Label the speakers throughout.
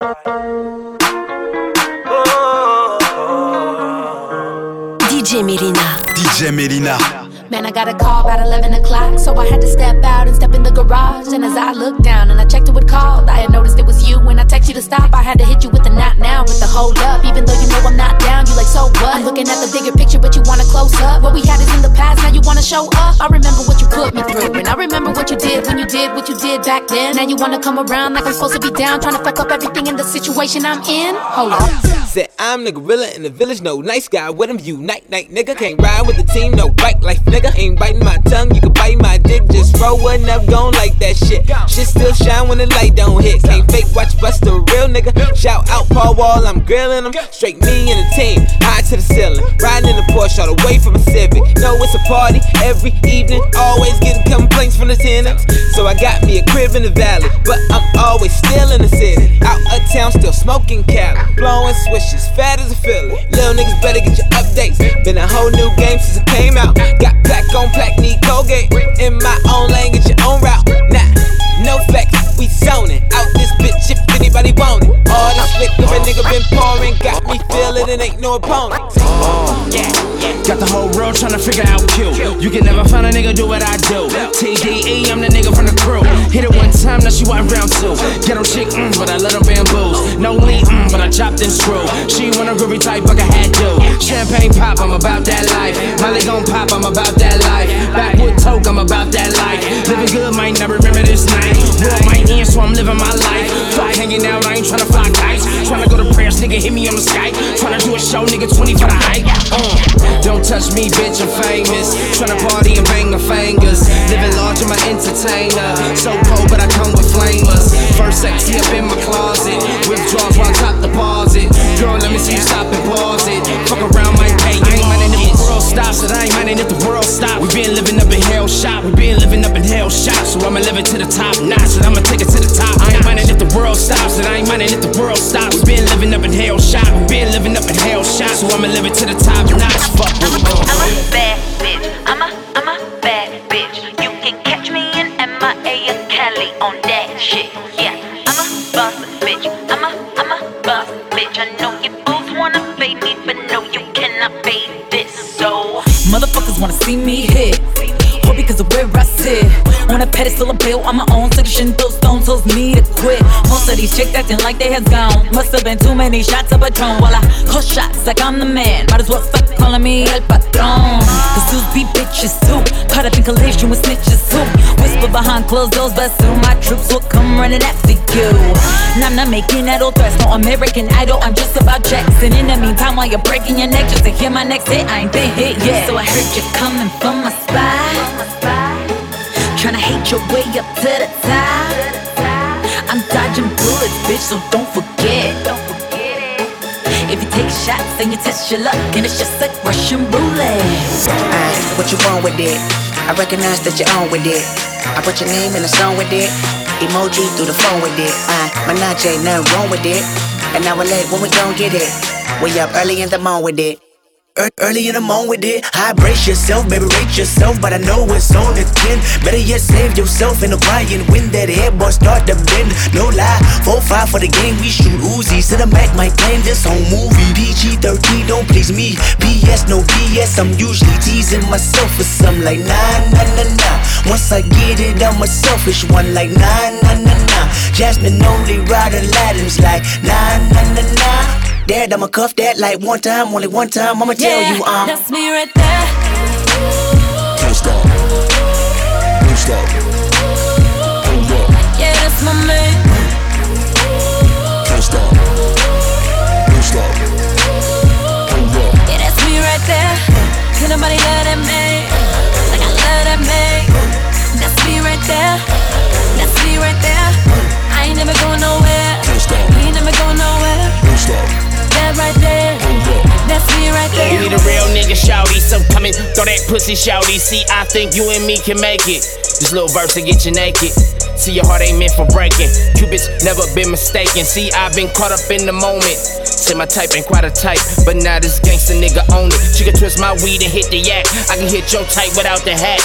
Speaker 1: DJ Melyna.
Speaker 2: DJ Melyna.
Speaker 3: Man, I got a call about 11 o'clock, so I had to step out and step in the garage. And as I looked down and I checked who had called, I had noticed it was you. When I text you to stop, I had to hit you with the not now, with the hold up. Even though you know I'm not down, you like, so what? I'm looking at the bigger picture, but you wanna close up. What we had is in the past, now you wanna show up. I remember what you put me through, and I remember what you did when you did what you did back then. Now you wanna come around like I'm supposed to be down, trying to fuck up everything in the situation I'm in. Hold on.
Speaker 4: Said I'm the gorilla in the village, no nice guy with him. You night night nigga can't ride with the team, no bike life nigga. Ain't biting my tongue, you can bite my dick. Just one up, gon' like that shit. Shit still shine when the light don't hit. Can't fake watch bust a real nigga. Shout out Paul Wall, I'm grilling him. Straight me and the team, high to the ceiling. Riding in the Porsche all the way from a Civic. Know it's a party every evening. Always getting complaints from the tenants. So I got me a crib in the valley, but I'm always still in the city. Out of town, still smoking Cali, blowing swishes, fat as a Philly. Little niggas better get your updates. Been a whole new game since it came out. Got plaque on plaque, need Colgate. In my own lane, get your own route. Nah, no flex, we zoning. Out this bitch if anybody want it. All this liquor a nigga been pouring, got me feeling it ain't no opponent.
Speaker 5: Yeah, yeah. Got the whole world trying to figure out Q. You can never find a nigga do what I do. TDE, I'm the nigga from the crew. Hit it one time, now she want round two. Ghetto chick, mm, but I let her bamboos. No lean, mm, but I chopped and screw. She want a groovy type, like I had to. Champagne pop, I'm about that life. Molly gon' pop, I'm about that life. Backwood toke, I'm about that life. Living good, might not remember this night. World might end, so I'm living my life. Fuck hanging out, I ain't tryna fly kites. Tryna go to prayers, nigga, hit me on the Skype. Tryna do a show, nigga, 20 for the hype. Uh, don't touch me, bitch, I'm famous. Tryna So I'ma live it to the top notch. Fuck with me.
Speaker 6: I'm a, uh. I'm a bad bitch. I'm a, I'm a bad bitch. You can catch me in MIA or Cali on that shit. Yeah, I'm a boss bitch. I'm a, I'm a boss bitch. I know you both wanna fade me, but no, you cannot fade this. So.
Speaker 7: Motherfuckers wanna see me hit. Or because of where I sit. On a pedestal, I built on my own section. Those stones tells me to quit. Of these chicks acting like they has gone. Must have been too many shots of Patron. While I call shots like I'm the man. Might as well stop calling me El Patron. Cause dudes be bitches too. Caught up in collision with snitches too. Whisper behind closed doors, but soon my troops will come running after you. And I'm not making idle threats, no American idol. I'm just about. And in the meantime, while you're breaking your neck just to hear my next hit, I ain't been hit yet. So I heard you coming from my spot. Tryna hate your way up to the top. I'm dodging bullets, bitch, so don't forget. Don't forget it. If you take shots, then you test your luck, and it's just like Russian roulette.
Speaker 8: Uh, what you want with it? I recognize that you're on with it. I put your name in a song with it. Emoji through the phone with it. Uh, Menage, ain't nothing wrong with it. And now we're late when we gon' get it. We up early in the morning with it. Ear- Early in the morning with it, high brace yourself, baby rate yourself, but I know it's on the 10. Better yet, save yourself in the crying when that headboard start to bend. No lie, 4-5 for the game, we shoot Uzis to the Mac, might plan this whole movie. PG 13 don't please me, PS no BS, I'm usually teasing myself for some like nah, nah, nah, nah. Once I get it, I'm a selfish one like nah, nah, nah, nah. Jasmine only ride Aladdin's like nah, nah, nah, nah. Dad, I'ma cuff that like one time, only one time. I'ma tell you, I'm. um.
Speaker 7: that's me right there.
Speaker 2: Can't stop. Won't stop. Hold up.
Speaker 7: Yeah, that's my man.
Speaker 2: Can't stop. Won't stop. Hold up.
Speaker 7: Yeah, that's me right there. Can nobody love that man? Like I love that man. That's me right there. That's me right there. I ain't never going nowhere.
Speaker 2: Can't stop.
Speaker 7: He ain't never going nowhere.
Speaker 2: Won't stop.
Speaker 7: Right there. That's me right
Speaker 5: You need a real nigga shouty, so come and throw that pussy shouty. See, I think you and me can make it. This little verse to get you naked. See, your heart ain't meant for breaking. Cupid's never been mistaken. See, I've been caught up in the moment. Say my type ain't quite a type, but now this gangsta nigga own it. She can twist my weed and hit the yak. I can hit your type without the hat.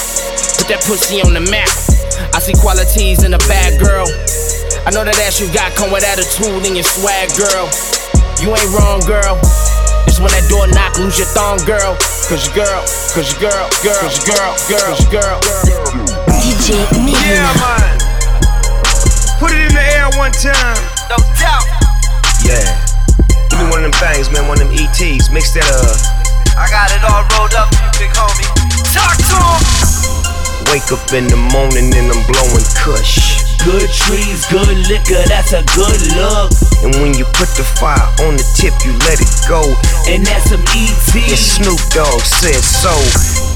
Speaker 5: Put that pussy on the map. I see qualities in a bad girl. I know that ass you got come with attitude and your swag, girl. You ain't wrong, girl. It's when that door knock, lose your thong, girl. Cause your girl, cause your girl, girl, cause your girl, girl, cause your girl.
Speaker 9: DJ
Speaker 10: Yeah,
Speaker 9: Melyna.
Speaker 10: man. Put it in the air one time.
Speaker 5: No doubt.
Speaker 10: Yeah. Give me one of them things, man. One of them ETs. Mix that up.
Speaker 11: I got it all rolled up, big homie. Talk to him.
Speaker 10: Wake up in the morning and I'm blowing kush.
Speaker 5: Good trees, good liquor, that's a good look.
Speaker 10: And when you put the fire on the tip, you let it go.
Speaker 5: And that's some E
Speaker 10: And
Speaker 5: ET.
Speaker 10: Snoop Dogg said so.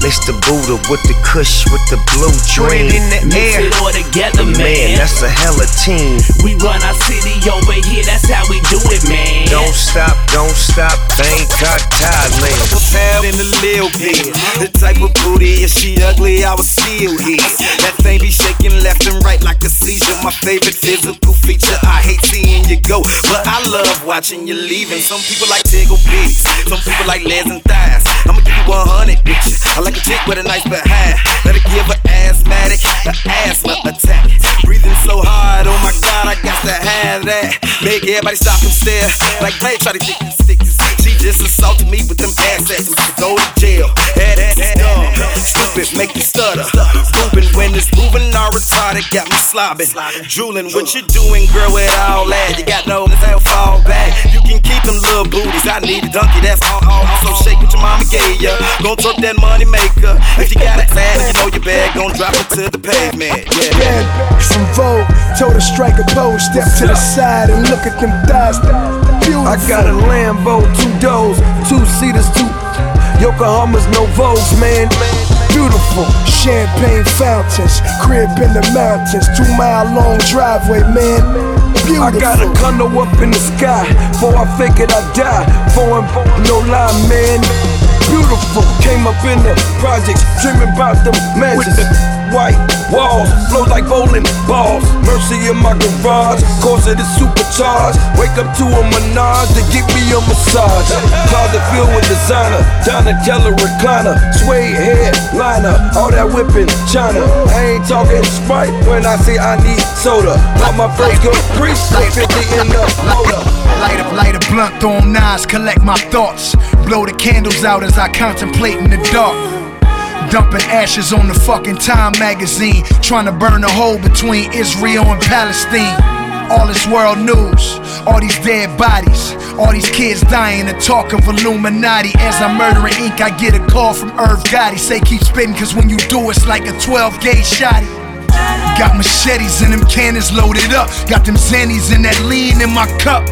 Speaker 10: Mix the Buddha with the Kush with the blue dream.
Speaker 11: it in the
Speaker 5: Mix
Speaker 11: air.
Speaker 5: it all together,
Speaker 10: Man,
Speaker 5: man.
Speaker 10: that's a hella team.
Speaker 5: We run our city over here, that's how we do it, man.
Speaker 10: Don't stop, don't stop, Bangkok, Thailand.
Speaker 11: Pound in the lil bit. The type of booty, if she ugly, I was still here. That thing be shaking left and right like a seizure. My favorite physical feature. I hate seeing you go, but I love watching you leaving. Some people like tickle bitties, some people like legs and thighs. I'ma give you 100 bitches. I like a chick with a nice behind. Better give her asthmatic, the asthma attack. Breathing so hard, oh my god, I got to have that. Make everybody stop and stare. Like, hey, try to get these stickers. She just assaulted me with them assets. Go to jail. Head ass dumb. Stupid, make you stutter. Moving when it's moving, all retarded. Got me slobbing. Drooling, what you doing, girl, with all that? You got no hell fall back. You can keep them little booties. I need a donkey, that's all. all. So shake what your mama gave ya. Gon' twerk that money maker. If you got a bag, you know your bag gon' drop it to the pavement. Yeah.
Speaker 2: bad from Vogue. Told her strike a pose, step to the side and look at them thighs. Beautiful. I got a Lambo, two doors, two seaters, two Yokohamas, no Vogues, man. Beautiful champagne fountains, crib in the mountains, two mile long driveway, man. Beautiful. I got a condo up in the sky, before I figured I'd die. Foreign, no lie, man. Beautiful, came up in the projects, dreaming about them mansions. White walls, flow like bowling balls. Mercy in my garage, cause it is supercharged. Wake up to a menage to give me a massage. Closet filled with designer, Donatella recliner, suede hair liner, all that whipping China. I ain't talking Sprite when I say I need soda. Bought my first priest, 50 in the motor.
Speaker 12: Light up, light a blunt, throw knives, collect my thoughts. Blow the candles out as I contemplate in the dark. Dumping ashes on the fucking Time magazine. Trying to burn a hole between Israel and Palestine. All this world news, all these dead bodies, all these kids dying and talk of Illuminati. As I'm murdering ink, I get a call from Irv Gotti. Say keep spitting, cause when you do, it's like a 12 gauge shotty. Got machetes and them cannons loaded up. Got them Xannies and that lean in my cup.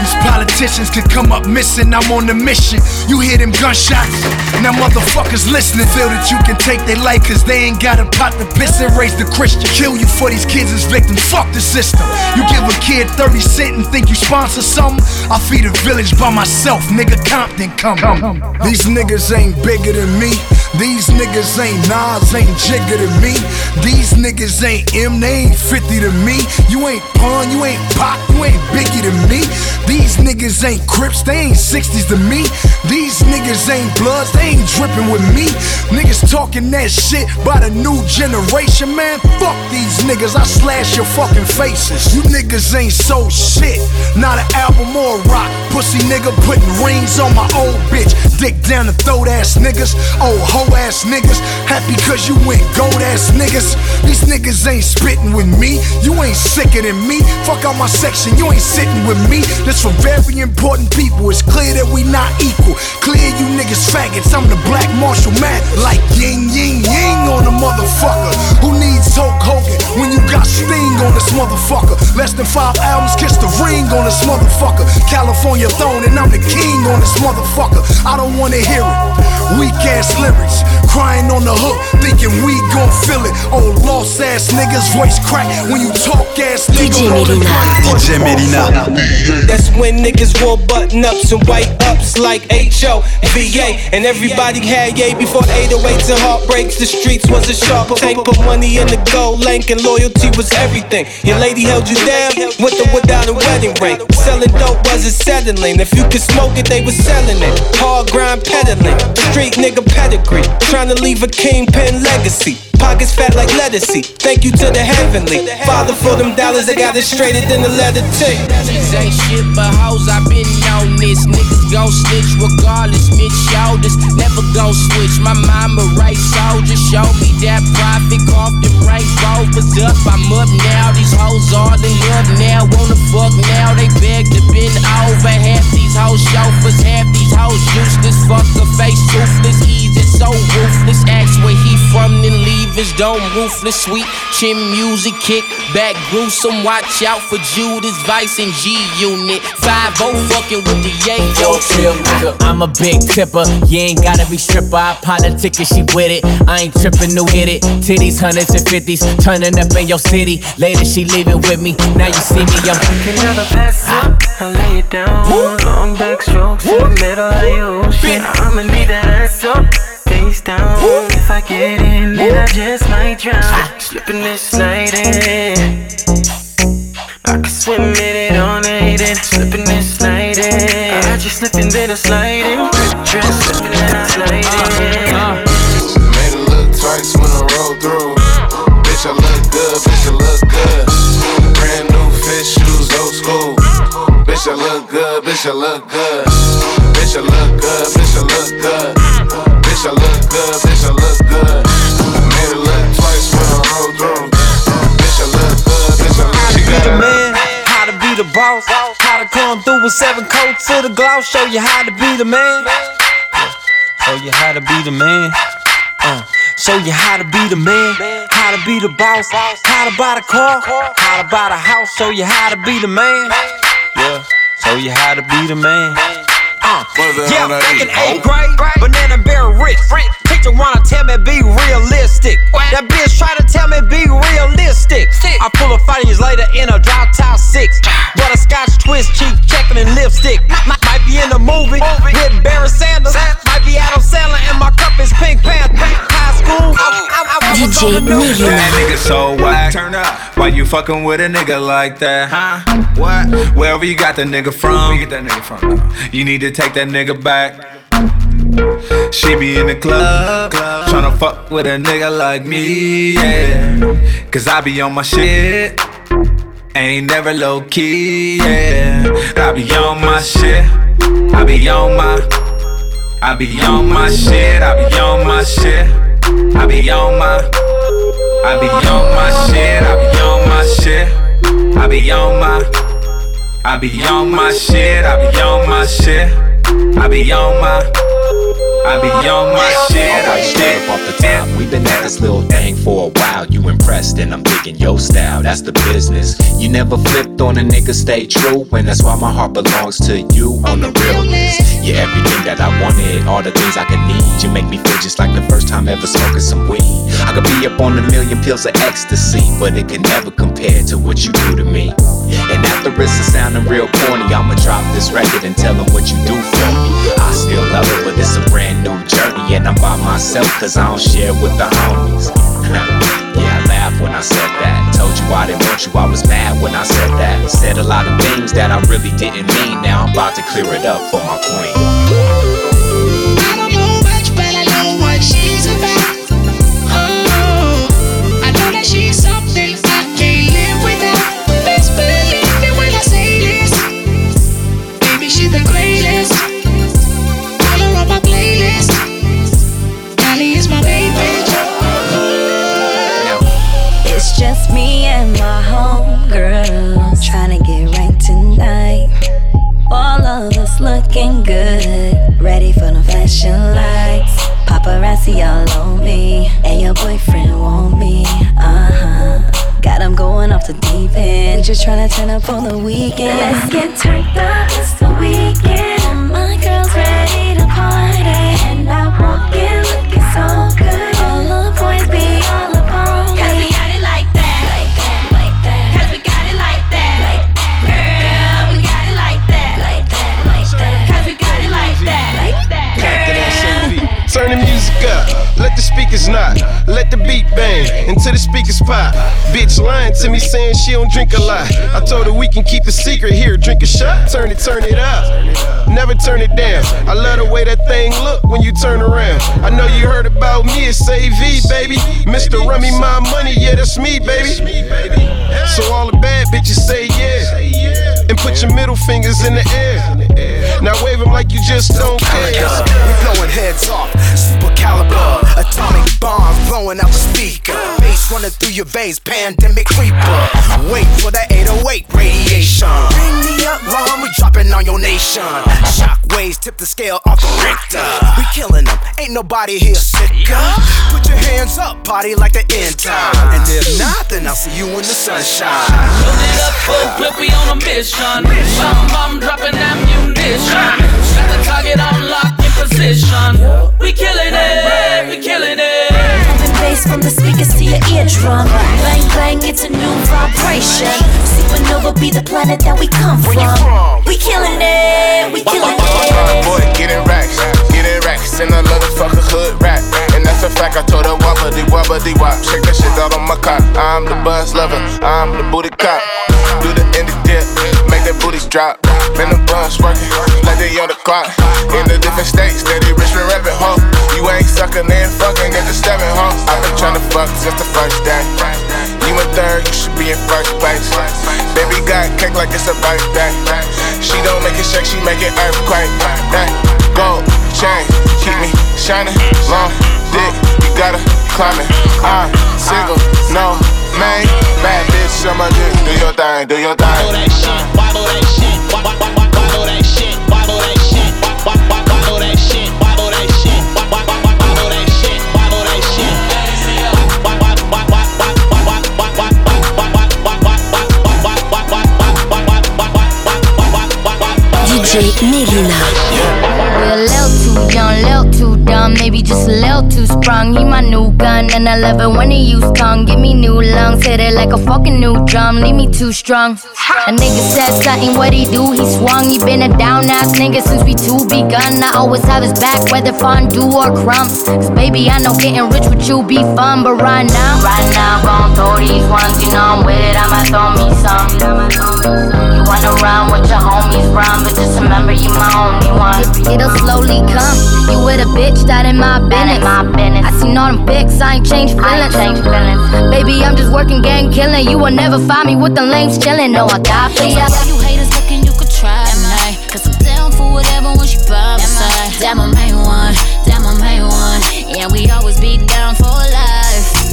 Speaker 12: These politicians can come up missing, I'm on the mission. You hear them gunshots, now motherfuckers listening. Feel that you can take their life, cause they ain't got a pot to piss and raise the Christian. Kill you for these kids as victims, fuck the system. You give a kid 30 cent and think you sponsor something? I feed a village by myself, nigga Compton come.
Speaker 2: These niggas ain't bigger than me. These niggas ain't Nas, ain't Jigga than me. These niggas ain't M, they ain't 50 to me. You ain't Pun, you ain't Pop, you ain't Biggie to me. These niggas ain't Crips, they ain't 60s to me. These niggas ain't Bloods, they ain't dripping with me. Niggas talking that shit by the new generation, man. Fuck these niggas, I slash your fucking faces. You niggas ain't so shit, not an album or a rock. Pussy nigga putting rings on my old bitch. Dick down the throat ass niggas, oh, old hoe ass niggas. Happy cause you went gold ass niggas. These niggas ain't spitting with me, you ain't sicker than me. Fuck out my section, you ain't sitting with me. This for very important people, it's clear that we not equal. Clear you niggas faggots, I'm the black Marshall man. Like yin yin yin on a motherfucker. Who needs Hulk Hogan when you got Sting on this motherfucker? Less than five albums, kiss the ring on this motherfucker. California throne and I'm the king on this motherfucker. I don't wanna hear it. Weak ass lyrics, crying on the hook, thinking we gon' feel it. Oh, lost ass niggas, voice crack when you talk ass nigga.
Speaker 9: DJ Melyna.
Speaker 13: DJ Melyna.
Speaker 14: That's when niggas wore button ups and white ups like H.O. VA. And everybody had yay before 808s and heartbreaks. The streets was a sharp tank. Put money in the gold link and loyalty was everything. Your lady held you down with the without a wedding ring.
Speaker 15: selling dope wasn't settling. If you could smoke it, they was selling it. Hard grind peddling, street nigga pedigree. Trying to leave a kingpin legacy. Pockets fat like lettucey. Thank you to the heavenly Father for them dollars. I got it straighter than the leather tape.
Speaker 16: These ain't shit but hoes. I been on this. Niggas gon' snitch regardless. Bitch, shoulders never gon' switch. My mama right soldier. Show me that profit. Off the right rovers up. I'm up now. These hoes all in love now. Wanna fuck now. They beg to bend over. Half these hoes chauffeurs. Half these hoes useless. Fuck a face toothless. Easy so ruthless. Ask where he from, then leave his dome ruthless. Sweet chin music, kick back gruesome. Watch out for Judas, Vice, and G Unit. 5 fucking with the Yayo.
Speaker 17: I'm a big tipper, you ain't gotta be stripper. I pop a ticket, she with it. I ain't tripping, no hit it. Titties, hundreds and fifties, turning up in your city. Later she leaving with me. Now you see me, I'm.
Speaker 18: Can never pass up. I lay it down. Long back strokes in the middle of your ocean. I'ma need that ass up face down. If I get in, then I just might drown. Slipping this sliding. I can swim in it all night and slipping and sliding. I just slipping then I sliding. Dress slipping and I sliding.
Speaker 19: Made it look twice when I roll through. Bitch, I look good, bitch, I look good. Brand new fish shoes, old school. Bitch, I look good, bitch, I look good. Bitch, I look good, bitch, I look good. Bitch, I look good, bitch, I look good. Made it look twice when I roll through. Bitch, I look good, bitch, I look
Speaker 15: Be the
Speaker 19: good.
Speaker 15: man, how to be the boss, how to come through with seven coats to the gloss, show you how to be the man. Show you how to be the man. Uh, show you how to be the man, how to be the boss, how to buy the car, how to buy the house. Show you how to be the man. Yeah, show you how to be the man. Uh, yeah, back in eighth grade, banana bear rich. Teacher wanna tell me be realistic. That bitch try to tell me be realistic. I pull her five years later in a drop top six. But a scotch twist, cheek checking and lipstick. Might, might be in a movie with Barry Sanders. Might be Adam Sandler and my cup is Pink Panther. School, the news.
Speaker 20: That nigga so whack. Turn up. Why you fucking with a nigga like that, huh? What? Wherever you got that nigga from, you get that nigga from. You need to take that nigga back. She be in the club, tryna fuck with a nigga like me, yeah. Cause I be on my shit, ain't never low key, yeah. I be on my shit, I be on my, I be on my shit, I be on my shit, I be on my, I be on my shit, I be on my shit, I be on my, I be on my shit, I be on my shit, I be on my. I be on my shit, I
Speaker 21: Straight up off the top, we've been at this little thing for a while. You impressed, and I'm digging your style. That's the business. You never flipped on a nigga, stay true, and that's why my heart belongs to you on the realness. You're everything that I wanted, all the things I could need. You make me feel just like the first time ever smoking some weed. I could be up on a million pills of ecstasy, but it can never compare to what you do to me. And after it's a sounding real corny, I'ma drop this record and tell them what you do for me. I still love it, but it's a brand new journey, and I'm by myself cause I don't share with the homies. yeah, I laughed when I said that. Told you I didn't want you, I was mad when I said that. Said a lot of things that I really didn't mean. Now I'm about to clear it up for my queen.
Speaker 22: Just trying to turn up for the weekend. Let's get turned up, it's the weekend. All my girls ready to party, and I walk in looking so good. All the boys be all up on me. 'Cause we got it like that, like that, like that. 'Cause we got it like that, like that. Girl, we got it like that, like that, like that. 'Cause we got it like that, like that.
Speaker 15: Turn the music up, let the speakers knock.
Speaker 14: Let the beat bang until the speakers pop. Bitch lying to me saying she don't drink a lot. I told her we can keep a secret here, drink a shot, turn it, turn it up. Never turn it down. I love the way that thing look when you turn around. I know you heard about me, it's AV, baby. Mr. Rummy, my money, yeah, that's me, baby. So all the bad bitches say yeah. And put your middle fingers in the air. Now wave them like you just don't care.
Speaker 23: We blowing heads off, super caliber, atomic bombs blowing out the speaker. Bass running through your veins, pandemic creeper. Wait for the 808 radiation. Bring me up, long, we dropping on your nation. Shockwaves tip the scale off the Richter. We killing them, ain't nobody here sicker. Put your hands up, party like the end time. And if not, then I'll see you in the sunshine.
Speaker 24: Load it up, full we on a mission. Bomb, bomb, dropping ammunition. Got the target on lock position. We killing it, we killing it.
Speaker 22: Pumping bass from the speakers to your eardrum. Bang bang, it's a new vibration. Supernova be the planet that we come from. We killing it, we killing it.
Speaker 19: Boy, getting racks, getting racks in a motherfucker hood rap. And that's a fact, I told her wobbly wobbly wop. Shake that shit out on my cock. I'm the buzz lover, I'm the booty cop. Do the indie dip, make that booty drop. Man, the buzz working, like they on the clock. In the different states, steady rich and rapping, ho. You ain't sucking, then fucking, get the stepping, ho. I've been tryna fuck since the first day. You in third, you should be in first place. Baby got cake like it's a birthday. She don't make it shake, she make it earthquake. That gold chain keep me shining. Long dick, you gotta climb it. I'm single, no Bad bitch on my dick. Do your thing, do your thing.
Speaker 22: DJ
Speaker 25: Melyna. A little too young, little too dumb, maybe just a little too sprung. He my new gun, and I love it when he use tongue. Give me new lungs, hit it like a fucking new drum. Leave me too strong. A nigga said something, what he do? He swung. He been a down ass nigga since we two begun. I always have his back, whether fondue or crumbs. Cause baby, I know getting rich with you be fun, but right now, right now, gon' throw these ones. You know I'm with it, I'ma throw me some. You wanna with your homies, run, but just remember you my only one. It'll slowly come. You with a bitch that in my business. I seen all them pics, I ain't changed feelings. Baby, I'm just working, gang killing. You will never find me with the lames chilling. No, I got for ya.
Speaker 26: You haters looking, you could try tonight. Cause I'm down for whatever when she by my side. Damn, I'm main one. Damn, I'm main one. Yeah, we always be down for.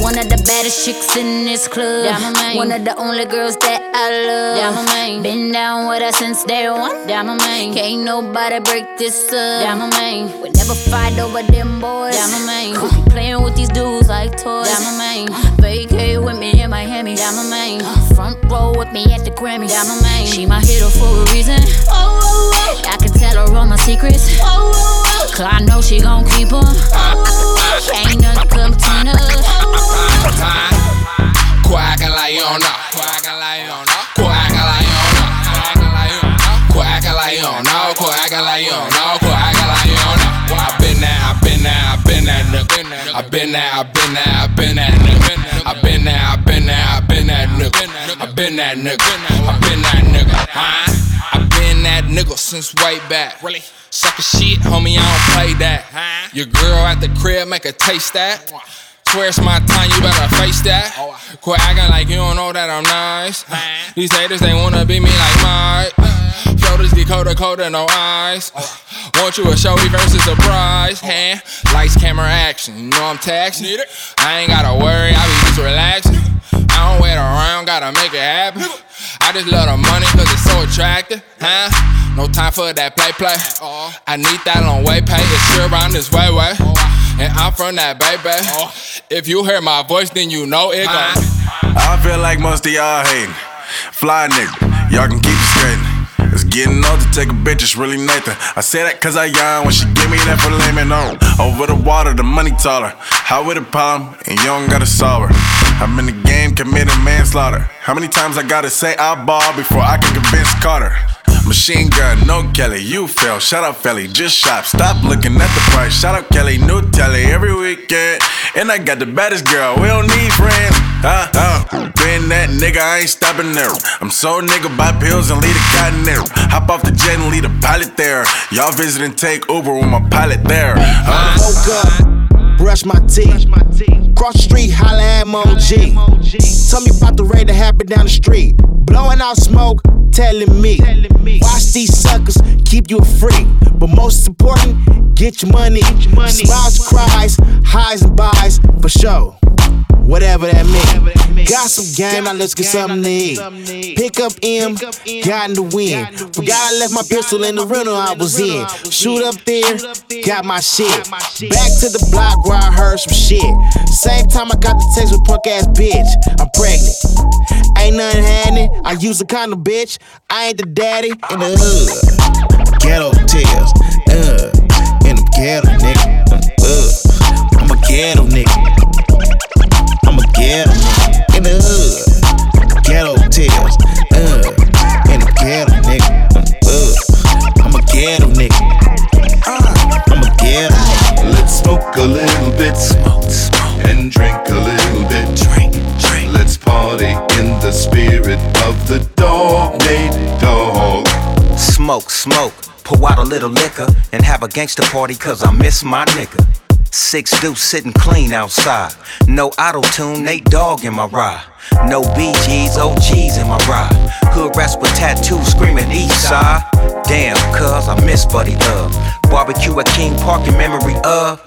Speaker 26: One of the baddest chicks in this club. Main. One of the only girls that I love. Main. Been down with her since day one. Main. Can't nobody break this up. Main. We never fight over them boys. Main. Playing with these dudes like toys. Main. Vacate with me in Miami. Main. Front row with me at the Grammys. I'm main. She my hero for a reason. Oh, oh, oh. I can tell her all my secrets. Oh, oh, oh. Cause I know she gon' keep them. Oh, oh, oh. Ain't nothing come between us.
Speaker 27: I've been I've been I've been nigga. I've been I've been there, I've been nigga. I've been there, I've been I've been nigga. I've been that nigga, I've been that nigga? I've been that nigga since way back. Really? Sucker shit, homie, I don't play that. Your girl at the crib, make her taste that. Swear it's my time, you better face that. Quit acting like you don't know that I'm nice. These haters, they wanna be me like Mike. Shoulders Dakota, Coda, no eyes. Want you a showy versus a prize. Hand, lights, camera, action. You know I'm taxing. I ain't gotta worry, I be just relaxing. I don't wait around, gotta make it happen. I just love the money cause it's so attractive, huh? No time for that play play. I need that on way pay, it's sure around this way way. And I'm from that baby. Oh. If you hear my voice, then you know it gon'
Speaker 28: I feel like most of y'all hating. Fly nigga, y'all can keep it straight. It's getting old to take a bitch, it's really nothing. I say that cause I yawn when she give me that for lemon on. Over the water, the money taller. How with a problem, and you don't gotta solve her. I'm in the game, committing manslaughter. How many times I gotta say I ball before I can convince Carter? Machine gun, no Kelly, you fail. Shout out Felly, just shop. Stop looking at the price. Shout out Kelly, new telly every weekend. And I got the baddest girl, we don't need friends. Uh, uh, been that nigga, I ain't stopping there. I'm so nigga, buy pills and leave the cotton there. Hop off the jet and leave the pilot there. Y'all visit and take Uber with my pilot there. Uh,
Speaker 29: Woke up, brush my teeth. Cross the street, holla at Mo G. Tell me about the raid that happened down the street. Blowing out smoke, telling me. Watch these suckers, keep you a freak. But most important, get your money. Smiles, cries, highs and buys, for sure. Whatever that means. Got some game, now let's get something to eat. Pick up M, got in the wind. Forgot I left my pistol in the rental I was in. Shoot up there, got my shit. Back to the block where I heard some shit. Same time I got the text with punk ass bitch. I'm pregnant. Ain't nothing happening. I use a condom, bitch. I ain't the daddy in the hood. Ghetto tears, uh, in the ghetto, nigga. Uh, I'm a ghetto nigga. I'm a ghetto nigga in the hood. Ghetto tears, uh, in the ghetto, nigga. Uh, I'm a ghetto nigga. Uh, I'm a ghetto nigga.
Speaker 30: Let's smoke a little bit, smoke, smoke, and drink a little bit, drink, drink. Let's party in the spirit of the dog named Dog.
Speaker 31: Smoke, smoke, pour out a little liquor and have a gangster party cause I miss my nigga. Six dudes sitting clean outside. No auto tune, Nate Dogg in my ride. No BGs, OGs in my ride. Hood rats with tattoos screaming east side. Damn, cuz I miss Buddy Love. Barbecue at King Park in memory of.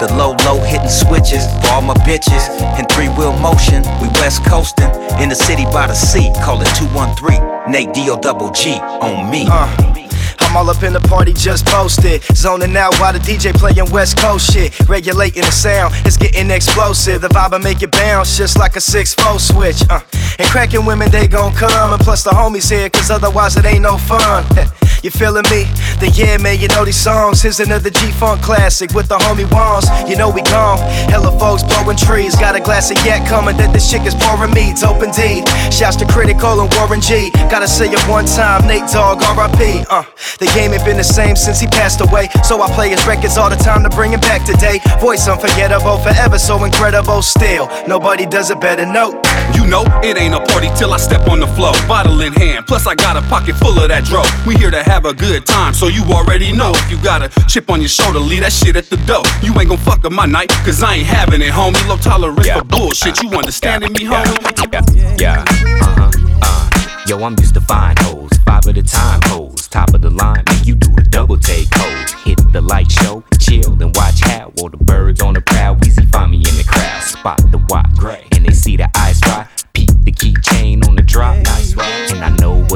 Speaker 31: The low, low hitting switches for all my bitches. In three wheel motion, we west coasting. In the city by the sea, call it 213. Nate D O double G on me. Uh.
Speaker 19: I'm all up in the party, just posted. Zoning out while the DJ playing West Coast shit. Regulating the sound, it's getting explosive. The vibe will make it bounce just like a 6 4 switch. Uh. And cracking women, they gon' come. And plus the homies here, cause otherwise it ain't no fun. You feeling me? Then yeah, man, you know these songs. Here's another G-Funk classic with the homie Wands. You know we gone. Hella folks blowing trees. Got a glass of yak coming that this chick is pouring me. Dope indeed. Shouts to Critical and Warren G. Gotta say it one time, Nate Dogg, R.I.P. Uh, the game ain't been the same since he passed away. So I play his records all the time to bring him back today. Voice unforgettable, forever so incredible. Still, nobody does it better. No.
Speaker 32: You know, it ain't a party till I step on the floor. Bottle in hand, plus I got a pocket full of that dro. We here to have a good time, so you already know. If you got a chip on your shoulder, leave that shit at the door. You ain't gon' fuck up my night, cause I ain't having it, homie. Low tolerance for bullshit. You understanding me, homie?
Speaker 21: Yeah, yeah. uh huh, uh. Yo, I'm used to fine hoes, five at a time hoes. Top of the line, make you do a double take hoes. Hit the light show, chill and watch how. While the birds on the prowl, Weezy find me in the crowd. Spot the white gray, and they see the ice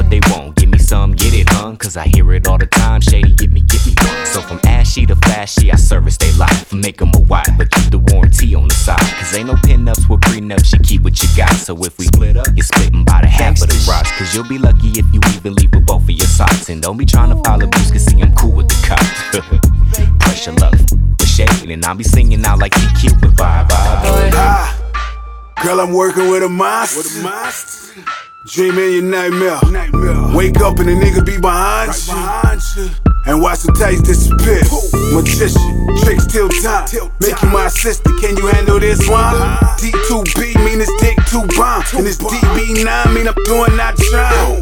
Speaker 21: what they want. Give me some, get it hung, cause I hear it all the time. Shady, get me, get me one. So from ashy to flashy, I service they life. Make them a wife, but keep the warranty on the side. Cause ain't no pinups with prenups, you keep what you got. So if we split up, you're splitting by the half of the rocks. Cause you'll be lucky if you even leave with both of your socks. And don't be trying to follow boost, cause see, I'm cool with the cops. Pressure love, with shade, and I'll be singing out like DQ with vibe. vibe.
Speaker 33: Ah, girl, I'm working with a monster. With a monster. Dream in your nightmare. nightmare. Wake up and the nigga be behind, right you. behind you. And watch the taste disappear. Magician, trick still time. Make you my sister. Can you handle this one? D2B mean it's dick too bomb. And it's DB9 mean I'm doing not trying.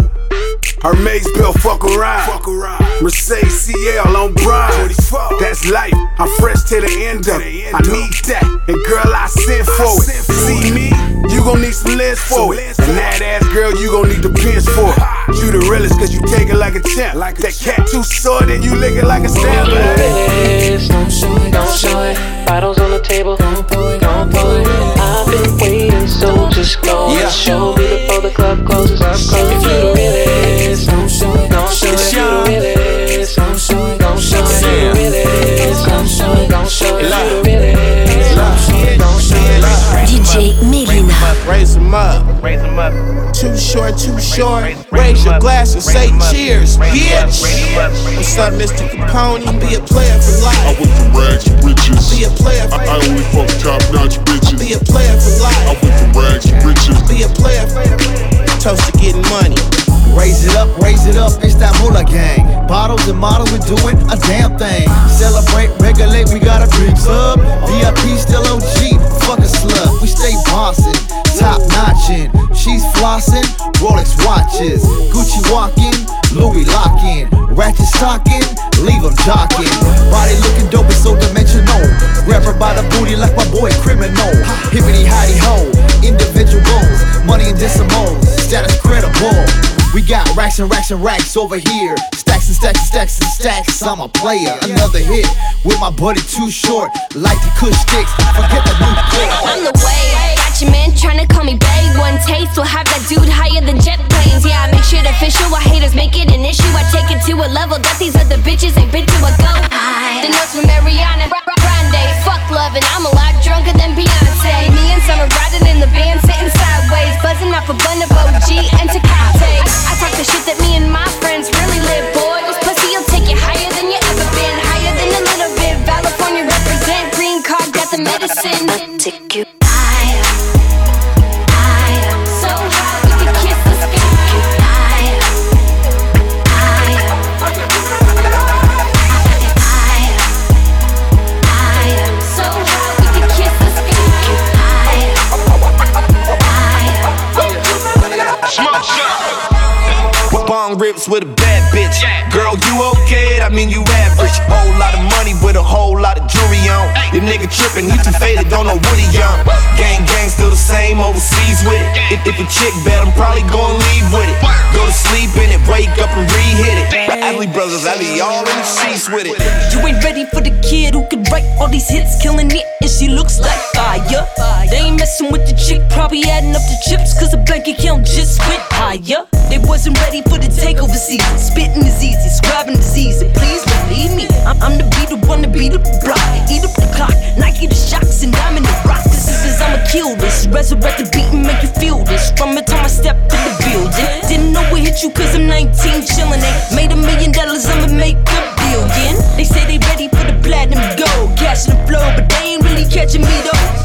Speaker 33: Hermes bill, fuck around. Fuck around. Mercedes CL on Brian. That's life. I'm fresh to the end of it. I need that. And girl, I sent for it. See me? You gon' need some lens for it. And that ass girl, you gon' need the pins for it. You the realest, cause you take it like a champ. Like That cat too short and you lick it like a stamp.
Speaker 34: Don't show it, don't show it. Bottles on the table, don't pull it, don't pull it. I've been waiting, so just go and show me before the club closes. If you the realest, don't show it, don't show it. If you the realest, don't show it, don't show it. If you the realest, don't show it, don't show it. If you the realest, don't show it, don't show it.
Speaker 9: DJ Melyna.
Speaker 29: Raise them up. Raise them up. Too short, too short. Raise your glass and say cheers, bitch. What's up, Mr. Capone? I'll be a player for life.
Speaker 35: I
Speaker 29: life.
Speaker 35: went from rags to riches.
Speaker 29: Be a player for
Speaker 35: I, I only fuck top notch bitches.
Speaker 29: Be a player for life.
Speaker 35: I
Speaker 29: life.
Speaker 35: went from rags to riches.
Speaker 29: Be a player for life. toast to getting money.
Speaker 10: Raise it up, raise it up, it's that moolah gang. Bottles and models, we doing a damn thing. Celebrate, regulate, we got a drink club. VIP still OG, fuck a slug. We stay bossing, top notching. She's flossing, Rolex watches. Gucci walking, Louis locking. Ratchet stocking, leave them jocking. Body looking dope, it's so dimensional. Grab her by the booty like my boy criminal. Hippity hidey ho, individuals. Money in decimals, status credible. We got racks and racks and racks over here. Stacks and stacks and stacks and stacks. I'm a player. Another hit with my buddy too short. Like the kush sticks. Forget the new.
Speaker 36: On the way, got your man tryna call me bae. One taste will have that dude higher than jet planes. Yeah, I make shit official. Why haters make it an issue? I take it to a level that these other bitches ain't been to a go high. The notes from Mariana Grande. Fuck love and I'm a lot drunker than Beyonce. Me and Summer riding in the van, sitting sideways, buzzing off a bun of OG and Tecate. I talk the shit that me
Speaker 11: Rips with a bad bitch. Girl, you okay? I mean, you average. Whole lot of money with a whole lot of jewelry on. Your nigga tripping, he too faded, don't know what he on. Gang, gang, still the same overseas with it. If, if a chick bet, I'm probably gonna leave with it. Go to sleep in it, wake up and re-hit it. Adley brothers, be all in the sheets with it.
Speaker 37: You ain't ready for the kid who can write all these hits, killing it, and she looks like fire. They messing with the chick, probably adding up the chips, cause the bank account just went higher. They wasn't ready for the takeover season. Spitting is easy, scribing is easy. Please believe me, I'm, I'm the beat, the one to beat up the block. Eat up the clock, Nike the shocks, and I'm in the rock. This is I'ma kill this. Resurrect the beat and make you feel this. From the time I stepped in the building, didn't know it hit you cause I'm 19 chillin'. Ain't made a million dollars, I'ma make a billion. They say they ready for the platinum gold, cash the flow, but they ain't really catching me though.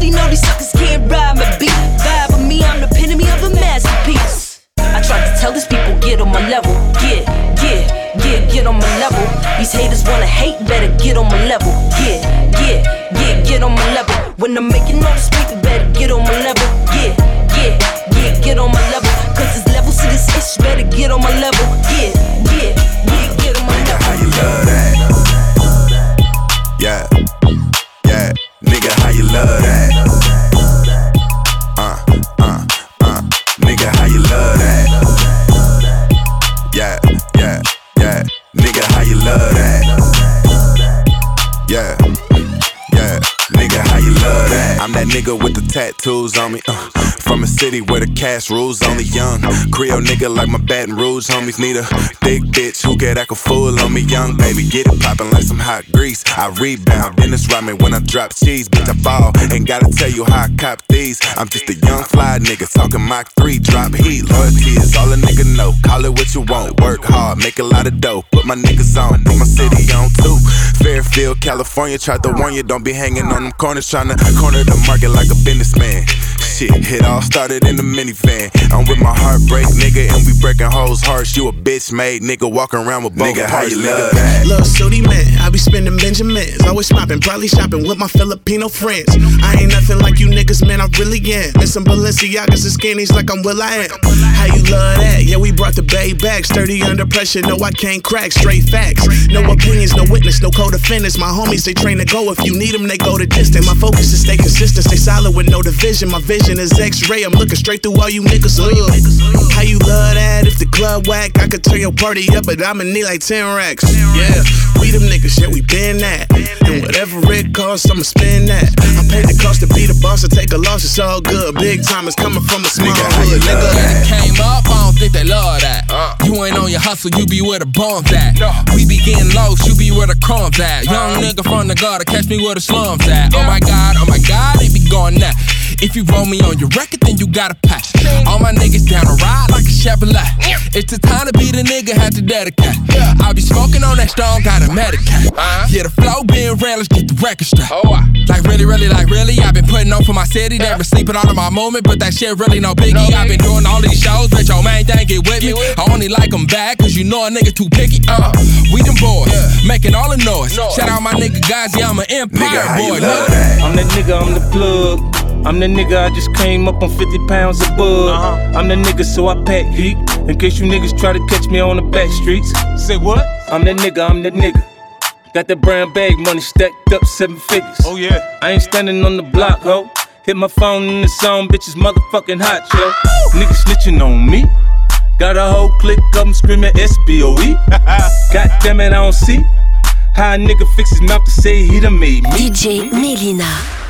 Speaker 37: They know these suckers can't ride my beat? Vibe with me, I'm the epitome of a masterpiece. I tried to tell these people get on my level, get, get, get, get on my level. These haters wanna hate, better get on my level, get, get, get, get on my level. When I'm making all this paper, better get on my level, get, get, get, get on my level. Cause there's levels to this ish, better get on my level, get, get, get, get on my level.
Speaker 28: How you love that? Tattoos on me. Uh, city where the cash rules only young. Creole nigga like my Baton Rouge homies need a big bitch who get act a fool on me. Young baby, get it poppin' like some hot grease. I rebound, then it's Rodman when I drop cheese. Bitch, I fall. Ain't gotta tell you how I cop these. I'm just a young fly nigga talking Mach 3, drop heat. Loyalty is all a nigga know. Call it what you want. Work hard, make a lot of dough. Put my niggas on, put my city on too. Fairfield, California, tried to warn you, don't be hanging on them corners, tryna corner the market like a businessman. Shit, it all started in the minivan. I'm with my heartbreak nigga, and we breaking hoes' hearts. You a bitch made nigga walking around with both
Speaker 34: Nigga, how you
Speaker 28: nigga.
Speaker 34: love that? Lil' Sooty man, I be spending Benjamins. Always mopping, probably shopping with my Filipino friends. I ain't nothing like you niggas, man, I really am. And some Balenciagas and skinnies like I'm Will I am. How you love that? Yeah, we brought the bay back. Sturdy under pressure, no, I can't crack. Straight facts. No opinions, no witness, no co-defendants. My homies, they train to go. If you need them, they go the distance. My focus is stay consistent, stay solid with no division. My vision is X-ray. I'm looking straight through all you niggas. Ugh. How you love that? If the club whack, I could turn your party up, but I'ma need like 10 racks. Yeah, we them niggas, yeah, we been that. And whatever it costs, I'ma spend that. I paid the cost to be the boss, to take a loss, it's all good. Big time is coming from a small hood, nigga.
Speaker 27: Came up, I don't think they love that. Uh. You ain't on your hustle, you be where the bumps at. We be getting lost, you be where the crumbs at. Young uh. nigga from the gutter, catch me where the slums at. Oh my god, oh my god, they be going that. If you roll me on your record, then you gotta pack. All my niggas down to ride like a Chevrolet. It's the time to be the nigga, had to dedicate. I be smoking on that strong, got a medicate. Yeah, the flow being real, let's get the record straight. Like really, really, like really, i been putting on for my city. They been sleeping all of my moment, but that shit really no biggie. i been doing all these shows, bitch, your main thing get with me. I only like them bad, cause you know a nigga too picky. Uh, we them boys, making all the noise. Shout out my nigga guys, yeah, I'm an empire boy. Look.
Speaker 38: I'm that nigga, I'm the plug. I'm the nigga, I just came up on 50 pounds of bud. Uh-huh. I'm the nigga, so I pack heat. In case you niggas try to catch me on the back streets.
Speaker 27: Say what?
Speaker 38: I'm the nigga, I'm the nigga. Got that brown bag money stacked up seven figures.
Speaker 27: Oh yeah.
Speaker 38: I ain't standing on the block, ho. Hit my phone in the song, bitches motherfucking hot, yo. Niggas snitching on me. Got a whole clique of them screaming SBOE. God damn it, I don't see how a nigga fix his mouth to say he done made me.
Speaker 9: DJ Melyna.